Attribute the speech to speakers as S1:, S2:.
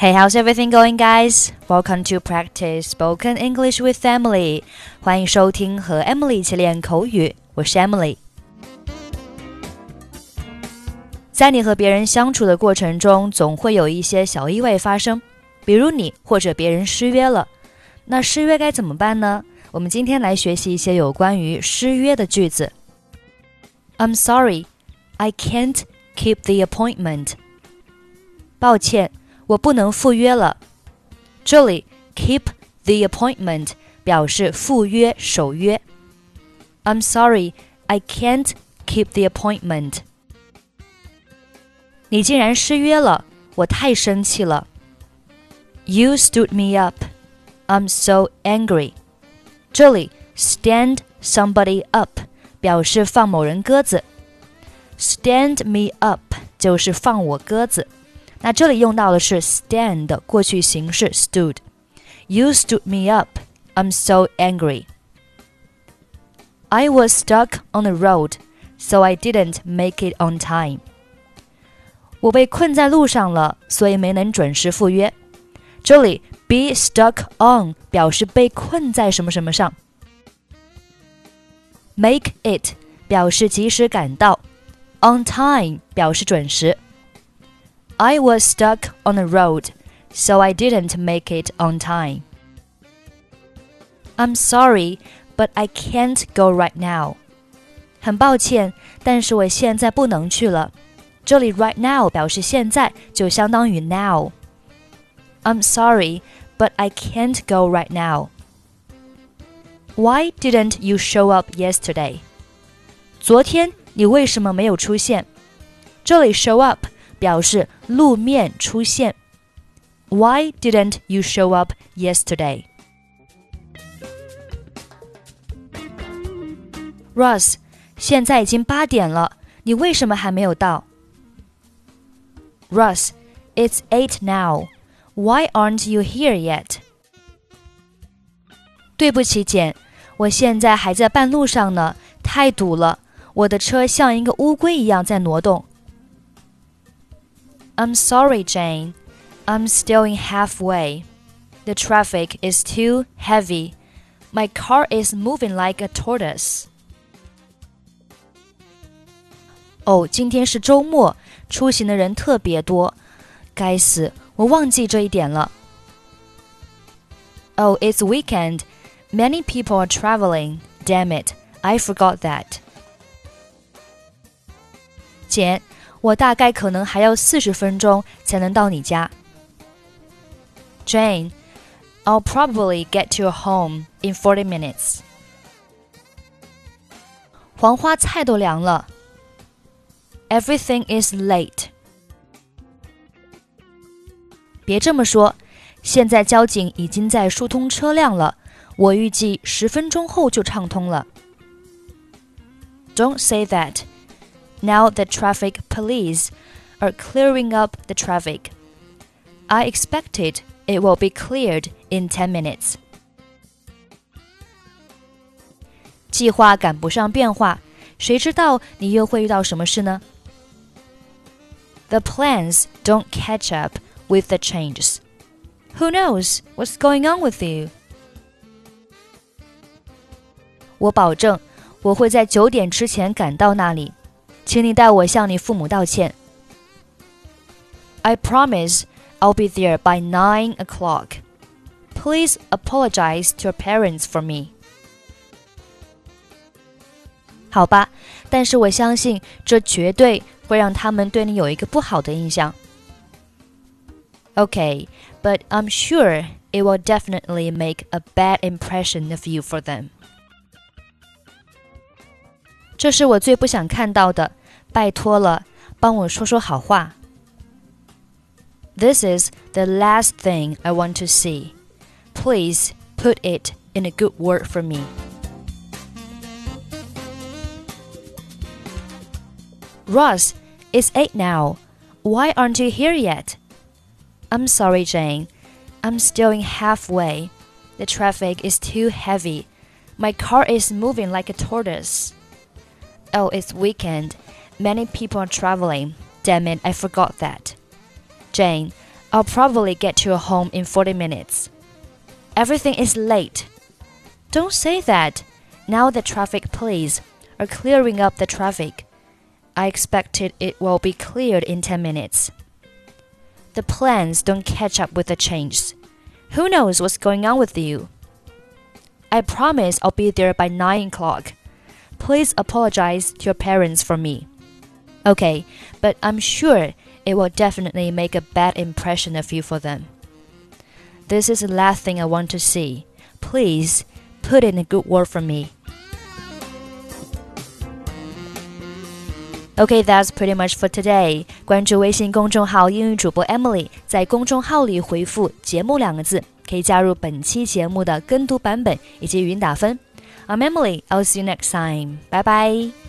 S1: Hey, how's everything going, guys? Welcome to practice spoken English with Emily. 欢迎收听和 Emily 一起练口语，我是 Emily。在你和别人相处的过程中，总会有一些小意外发生，比如你或者别人失约了。那失约该怎么办呢？我们今天来学习一些有关于失约的句子。I'm sorry, I can't keep the appointment. 抱歉。我不能赴约了。这里 keep the appointment 表示赴约、守约。I'm sorry, I can't keep the appointment. 你竟然失约了，我太生气了。You stood me up. I'm so angry. 这里 stand somebody up 表示放某人鸽子。Stand me up 就是放我鸽子。 那这里用到的是 stand 过去形式 stood。You stood me up. I'm so angry. I was stuck on the road, so I didn't make it on time. 我被困在路上了，所以没能准时赴约。这里 be stuck on 表示被困在什么什么上。Make it 表示及时赶到，on time 表示准时。 I was stuck on the road, so I didn't make it on time. I'm sorry, but I can't go right now. 很抱歉，但是我现在不能去了。这里 right now 表示现在，就相当于 now。I'm sorry, but I can't go right now. Why didn't you show up yesterday? 昨天你为什么没有出现？这里 show up 表示路面出现。Why didn't you show up yesterday? Ross，现在已经八点了，你为什么还没有到？Ross, it's eight now. Why aren't you here yet? 对不起，简，我现在还在半路上呢，太堵了，我的车像一个乌龟一样在挪动，I'm sorry, Jane. I'm still in halfway. The traffic is too heavy. My car is moving like a tortoise. 哦，今天是周末，出行的人特别多。该死，我忘记这一点了。Oh, it's weekend. Many people are traveling. Damn it, I forgot that. 简。 我大概可能还要四十分钟才能到你家。Jane, I'll probably get to your home in forty minutes. 黄花菜都凉了。Everything is late. 别这么说，现在交警已经在疏通车辆了，我预计十分钟后就畅通了。Don't say that. Now the traffic police are clearing up the traffic. I expected it will be cleared in 10 minutes. 计划赶不上变化，谁知道你又会遇到什么事呢？The plans don't catch up with the changes. Who knows what's going on with you? 我保证，我会在九点之前赶到那里。 请你代我向你父母道歉。I promise I'll be there by nine o'clock. Please apologize to your parents for me. 好吧，但是我相信这绝对会让他们对你有一个不好的印象。Okay, but I'm sure it will definitely make a bad impression of you for them. 这是我最不想看到的。 拜托了，帮我说说好话。This is the last thing I want to see. Please put it in a good word for me. Ross, it's eight now. Why aren't you here yet? I'm sorry, Jane. I'm still in halfway. The traffic is too heavy. My car is moving like a tortoise. Oh, it's weekend Many people are traveling. Damn it, I forgot that. Jane, I'll probably get to your home in 40 minutes. Everything is late. Don't say that. Now the traffic police are clearing up the traffic. I expected it will be cleared in 10 minutes. The plans don't catch up with the changes. Who knows what's going on with you? I promise I'll be there by 9 o'clock. Please apologize to your parents for me. Okay, but I'm sure it will definitely make a bad impression of you for them. This is the last thing I want to see. Please put in a good word for me. Okay, that's pretty much for today. 关注微信公众号“英语主播 Emily”，在公众号里回复“节目”两个字，可以加入本期节目的跟读版本以及语音打分。I'm Emily. I'll see you next time. Bye bye.